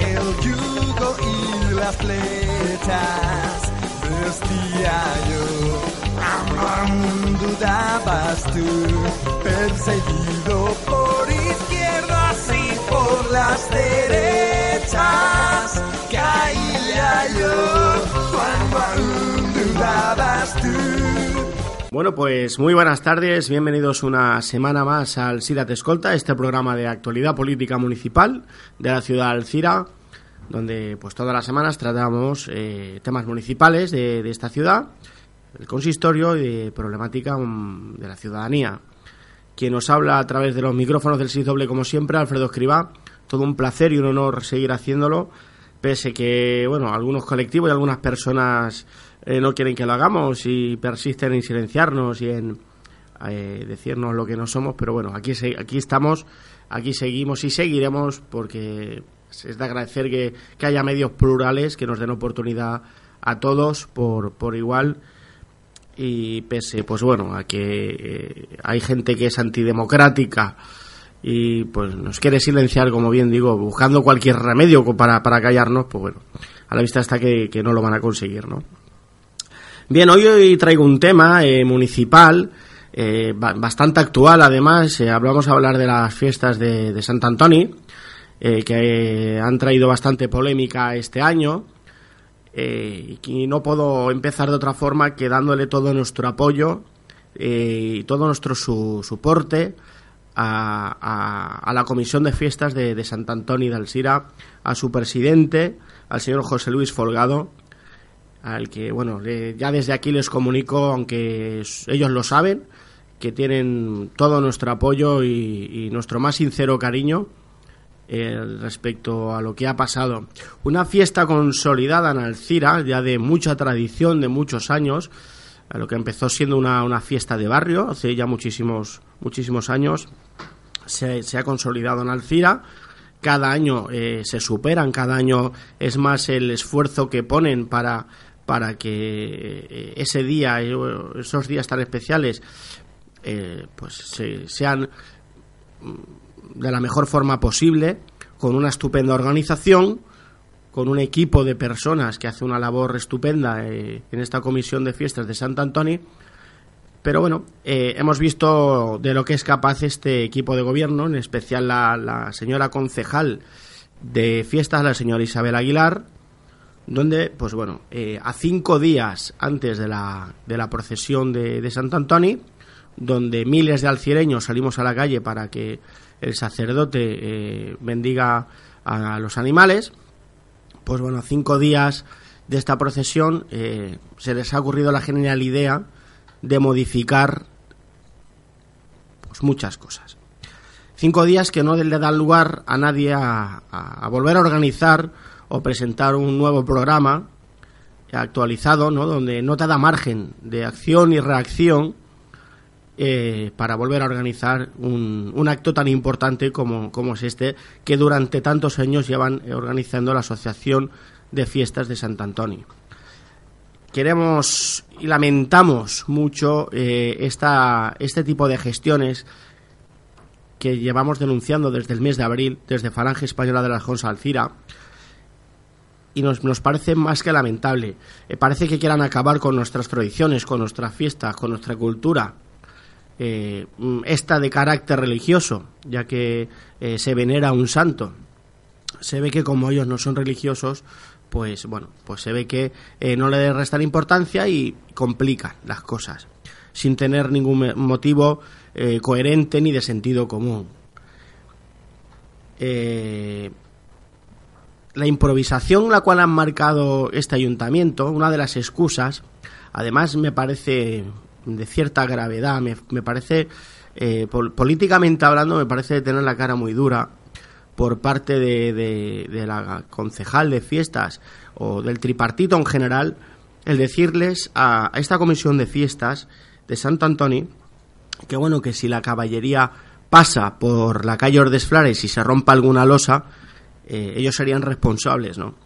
El yugo y las flechas. Vestía yo, dudabas tú, perseguido por izquierdas y por las derechas. Bueno, pues muy buenas tardes, bienvenidos una semana más al SIDA Te Escolta, este programa de actualidad política municipal de la ciudad de Alcira, donde pues todas las semanas tratamos eh, temas municipales de, esta ciudad, el consistorio y de problemática um, de la ciudadanía. Quien nos habla a través de los micrófonos del SIDOble, como siempre, Alfredo Escribá, todo un placer y un honor seguir haciéndolo, pese que, bueno, algunos colectivos y algunas personas eh, no quieren que lo hagamos y persisten en silenciarnos y en eh, decirnos lo que no somos, pero bueno, aquí, aquí estamos, aquí seguimos y seguiremos porque es de agradecer que, que, haya medios plurales que nos den oportunidad a todos por, por igual y pese, pues bueno, a que eh, hay gente que es antidemocrática y pues nos quiere silenciar, como bien digo, buscando cualquier remedio para, para callarnos, pues bueno, a la vista está que, que no lo van a conseguir, ¿no? Bien, hoy, hoy traigo un tema eh, municipal eh, bastante actual, además. Eh, hablamos a hablar de las fiestas de, Sant Antoni, que han traído bastante polémica este año. y no puedo empezar de otra forma que dándole todo nuestro apoyo y todo nuestro su, soporte a, la Comisión de Fiestas de, de Sant Antoni de Alcira, a su presidente, al señor José Luis Folgado, al que, bueno, ya desde aquí les comunico, aunque ellos lo saben, que tienen todo nuestro apoyo y, y nuestro más sincero cariño eh, respecto a lo que ha pasado. Una fiesta consolidada en Alcira, ya de mucha tradición, de muchos años, a lo que empezó siendo una, una, fiesta de barrio, hace ya muchísimos, muchísimos años, se, se ha consolidado en Alcira. Cada año eh, se superan, cada año es más el esfuerzo que ponen para para que ese día, esos días tan especiales, eh, pues se, sean de la mejor forma posible, con una estupenda organización, con un equipo de personas que hace una labor estupenda eh, en esta comisión de fiestas de Sant Antoni. Pero bueno, eh, hemos visto de lo que es capaz este equipo de gobierno, en especial la señora concejal de fiestas, la señora Isabel Aguilar, donde, pues bueno, eh, a cinco días antes de la, de la procesión de, de Sant Antoni, donde miles de alcireños salimos a la calle para que el sacerdote eh, bendiga a los animales, pues bueno, a cinco días de esta procesión eh, se les ha ocurrido la genial idea de modificar pues muchas cosas. Cinco días que no le dan lugar a nadie a, a volver a organizar o presentar un nuevo programa actualizado, ¿no? donde no te da margen de acción y reacción eh, para volver a organizar un, acto tan importante como, es este, que durante tantos años llevan organizando la Asociación de Fiestas de Sant Antonio. Queremos y lamentamos mucho eh, esta, este tipo de gestiones que llevamos denunciando desde el mes de abril, desde Falange Española de la Alcira, y nos, nos, parece más que lamentable. Eh, parece que quieran acabar con nuestras tradiciones, con nuestras fiestas, con nuestra cultura. Eh, esta de carácter religioso, ya que eh, se venera un santo. Se ve que como ellos no son religiosos, pues bueno, pues se ve que no le restan importancia y complican las cosas, sin tener ningún motivo coherente ni de sentido común. Eh, la improvisación la cual han marcado este ayuntamiento, una de las excusas, además me parece de cierta gravedad. Me, parece, eh, políticamente hablando, me parece tener la cara muy dura por parte de, la concejal de fiestas o del tripartito en general, el decirles a, esta comisión de fiestas de Santo Antonio que bueno, que si la caballería pasa por la calle Ordesflares y se rompa alguna losa, eh, ellos serían responsables, ¿no?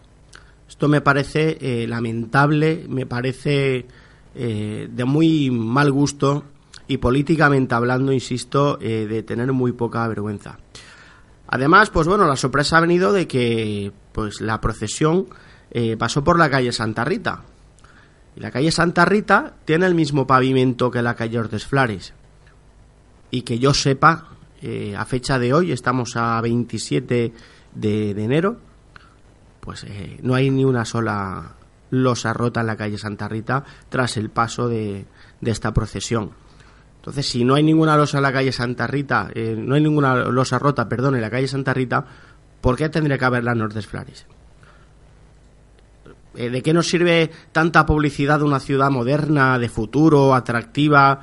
Esto me parece eh, lamentable, me parece eh, de muy mal gusto y políticamente hablando, insisto, de tener muy poca vergüenza. Además, pues bueno, la sorpresa ha venido de que pues la procesión pasó por la calle Santa Rita. Y la calle Santa Rita tiene el mismo pavimento que la calle Ordesflares. Y que yo sepa, a fecha de hoy, estamos a 27 de, enero, pues eh, no hay ni una sola losa rota en la calle Santa Rita tras el paso de, esta procesión. Entonces, si no hay ninguna losa en la calle Santa Rita, eh, no hay ninguna losa rota, perdón, en la calle Santa Rita, ¿por qué tendría que haber la Nordes Flares? Eh, ¿De qué nos sirve tanta publicidad de una ciudad moderna, de futuro, atractiva?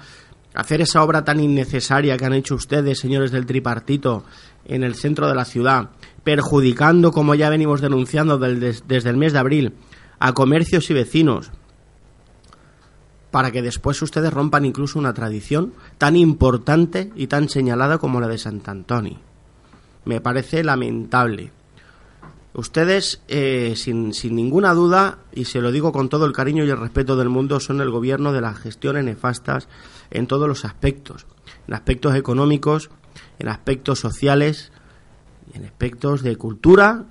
Hacer esa obra tan innecesaria que han hecho ustedes, señores del tripartito, en el centro de la ciudad, perjudicando, como ya venimos denunciando desde el mes de abril, a comercios y vecinos, para que después ustedes rompan incluso una tradición tan importante y tan señalada como la de Sant Antoni. Me parece lamentable. Ustedes, eh, sin, sin ninguna duda, y se lo digo con todo el cariño y el respeto del mundo, son el gobierno de las gestiones nefastas en todos los aspectos, en aspectos económicos, en aspectos sociales, en aspectos de cultura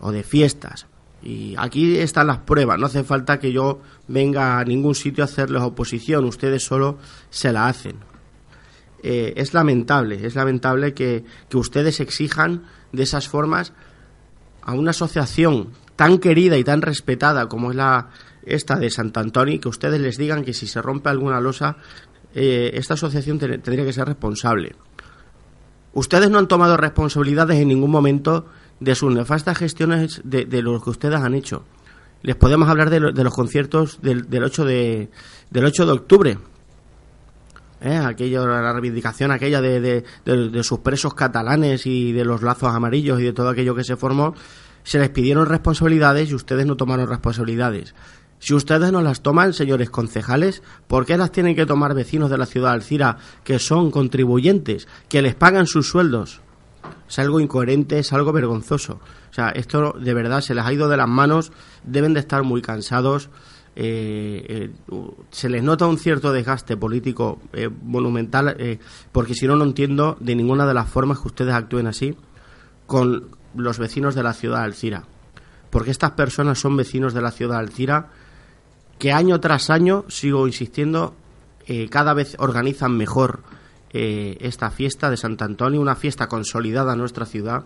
o de fiestas. Y aquí están las pruebas, no hace falta que yo venga a ningún sitio a hacerles oposición, ustedes solo se la hacen. Eh, es lamentable, es lamentable que, que ustedes exijan de esas formas a una asociación tan querida y tan respetada como es la esta de Sant Antoni, que ustedes les digan que si se rompe alguna losa, eh, esta asociación tendría que ser responsable. Ustedes no han tomado responsabilidades en ningún momento de sus nefastas gestiones de, lo que ustedes han hecho. Les podemos hablar de, los conciertos del, del, 8 de, del 8 de octubre. ¿Eh? Aquello, la reivindicación aquella de, de, sus presos catalanes y de los lazos amarillos y de todo aquello que se formó, se les pidieron responsabilidades y ustedes no tomaron responsabilidades. Si ustedes no las toman, señores concejales, ¿por qué las tienen que tomar vecinos de la ciudad de Alcira que son contribuyentes, que les pagan sus sueldos? Es algo incoherente, es algo vergonzoso. O sea, esto de verdad se les ha ido de las manos, deben de estar muy cansados. Eh, eh, se les nota un cierto desgaste político eh, monumental, porque si no, no entiendo de ninguna de las formas que ustedes actúen así con los vecinos de la ciudad de Alcira. Porque estas personas son vecinos de la ciudad de Alcira que año tras año, sigo insistiendo, eh, cada vez organizan mejor eh, esta fiesta de Sant Antonio, una fiesta consolidada en nuestra ciudad,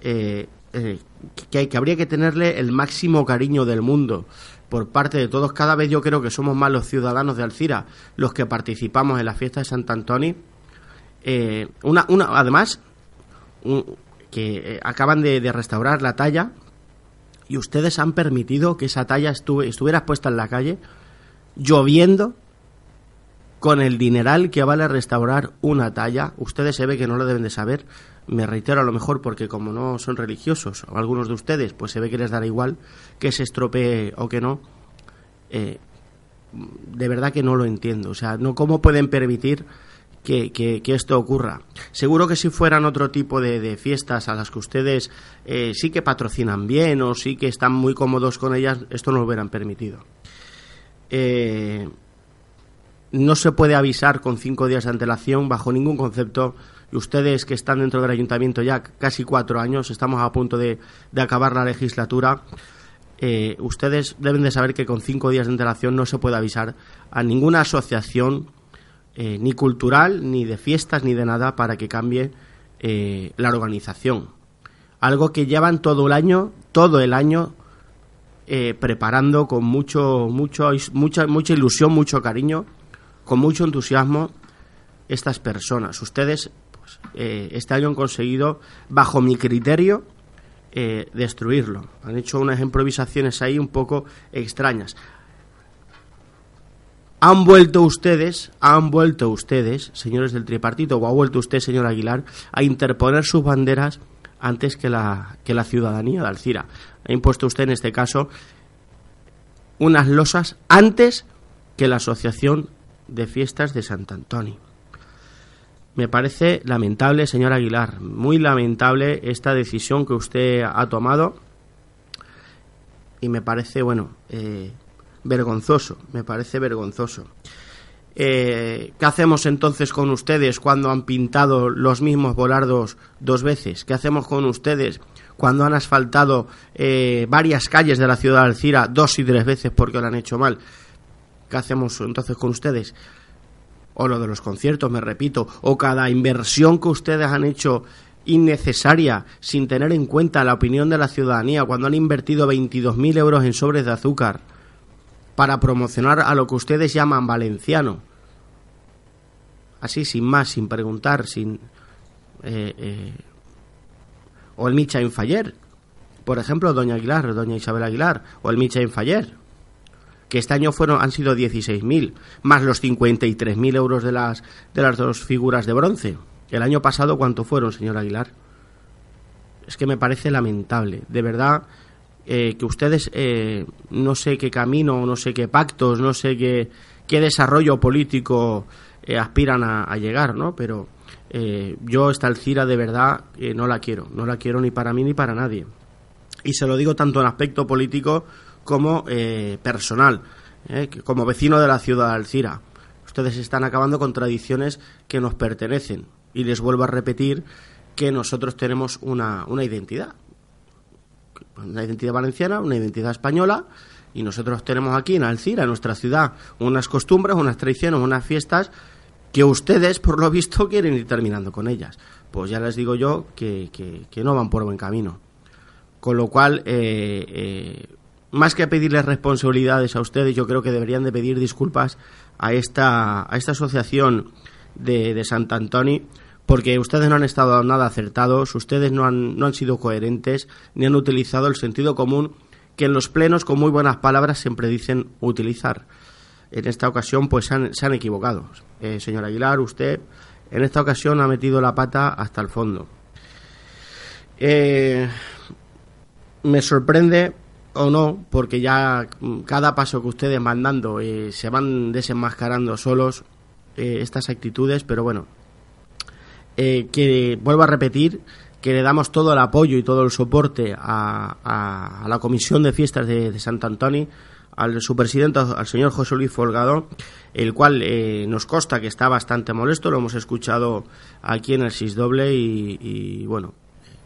eh, que, que habría que tenerle el máximo cariño del mundo por parte de todos. Cada vez yo creo que somos más los ciudadanos de Alcira los que participamos en la fiesta de Sant Antonio. una, una, además, que acaban de restaurar la talla y ustedes han permitido que esa talla estuviera puesta en la calle, lloviendo, con el dineral que vale restaurar una talla. Ustedes se ve que no lo deben de saber. Me reitero a lo mejor porque como no son religiosos, o algunos de ustedes, pues se ve que les dará igual que se estropee o que no. Eh, de verdad que no lo entiendo. O sea, no cómo pueden permitir que, esto ocurra. Seguro que si fueran otro tipo de, fiestas a las que ustedes eh, sí que patrocinan bien o sí que están muy cómodos con ellas, esto no lo hubieran permitido. Eh, no se puede avisar con cinco días de antelación bajo ningún concepto. Y ustedes que están dentro del ayuntamiento ya casi cuatro años, estamos a punto de, acabar la legislatura. Eh, ustedes deben de saber que con cinco días de antelación no se puede avisar a ninguna asociación eh, ni cultural, ni de fiestas, ni de nada para que cambie eh, la organización. Algo que llevan todo el año, todo el año eh, preparando con mucho, mucho, mucha, mucha ilusión, mucho cariño, con mucho entusiasmo estas personas. Ustedes pues, este año han conseguido, bajo mi criterio, destruirlo. Han hecho unas improvisaciones ahí un poco extrañas. Han vuelto ustedes, han vuelto ustedes, señores del tripartito, o ha vuelto usted, señor Aguilar, a interponer sus banderas antes que la, que la ciudadanía de Alcira. Ha impuesto usted en este caso unas losas antes que la Asociación de Fiestas de Sant Antoni. Me parece lamentable, señor Aguilar, muy lamentable esta decisión que usted ha tomado y me parece, bueno, eh, vergonzoso, me parece vergonzoso. Eh, ¿Qué hacemos entonces con ustedes cuando han pintado los mismos volardos dos veces? ¿Qué hacemos con ustedes cuando han asfaltado eh, varias calles de la ciudad de Alcira dos y tres veces porque lo han hecho mal? ¿Qué hacemos entonces con ustedes? O lo de los conciertos, me repito, o cada inversión que ustedes han hecho innecesaria sin tener en cuenta la opinión de la ciudadanía cuando han invertido 22.000 euros en sobres de azúcar para promocionar a lo que ustedes llaman valenciano. Así, sin más, sin preguntar, sin... Eh, eh, o el Micha Infaller, por ejemplo, doña Aguilar, doña Isabel Aguilar, o el Micha Infaller, que este año fueron, han sido 16.000, más los 53.000 euros de las, de las dos figuras de bronce. El año pasado, ¿cuánto fueron, señor Aguilar? Es que me parece lamentable, de verdad, eh, que ustedes eh, no sé qué camino, no sé qué pactos, no sé qué, qué desarrollo político eh, aspiran a, llegar, ¿no? Pero yo esta Alcira de verdad no la quiero, no la quiero ni para mí ni para nadie. Y se lo digo tanto en aspecto político como personal, como vecino de la ciudad de Alcira. Ustedes están acabando con tradiciones que nos pertenecen. Y les vuelvo a repetir que nosotros tenemos una, una identidad una identidad valenciana, una identidad española, y nosotros tenemos aquí en Alcira, en nuestra ciudad, unas costumbres, unas tradiciones, unas fiestas que ustedes, por lo visto, quieren ir terminando con ellas. Pues ya les digo yo que, que, no van por buen camino. Con lo cual, eh, eh, más que pedirles responsabilidades a ustedes, yo creo que deberían de pedir disculpas a esta, a esta asociación de, de Sant Antoni porque ustedes no han estado nada acertados, ustedes no han, no han sido coherentes, ni han utilizado el sentido común que en los plenos con muy buenas palabras siempre dicen utilizar. En esta ocasión pues se han, equivocado. Eh, señor Aguilar, usted en esta ocasión ha metido la pata hasta el fondo. Eh, me sorprende o no, porque ya cada paso que ustedes van dando eh, se van desenmascarando solos estas actitudes, pero bueno, eh, que vuelvo a repetir que le damos todo el apoyo y todo el soporte a, la Comisión de Fiestas de, de Antoni, al su presidente, al señor José Luis Folgado, el cual eh, nos consta que está bastante molesto, lo hemos escuchado aquí en el SIS doble y, bueno,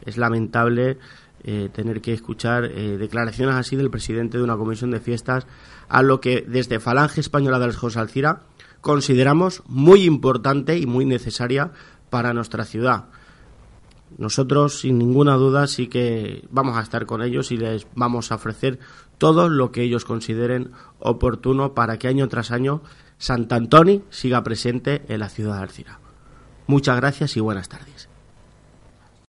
es lamentable eh, tener que escuchar declaraciones así del presidente de una comisión de fiestas a lo que desde Falange Española de José Alcira consideramos muy importante y muy necesaria para nuestra ciudad. Nosotros, sin ninguna duda, sí que vamos a estar con ellos y les vamos a ofrecer todo lo que ellos consideren oportuno para que año tras año Sant Antoni siga presente en la ciudad de Alcira. Muchas gracias y buenas tardes.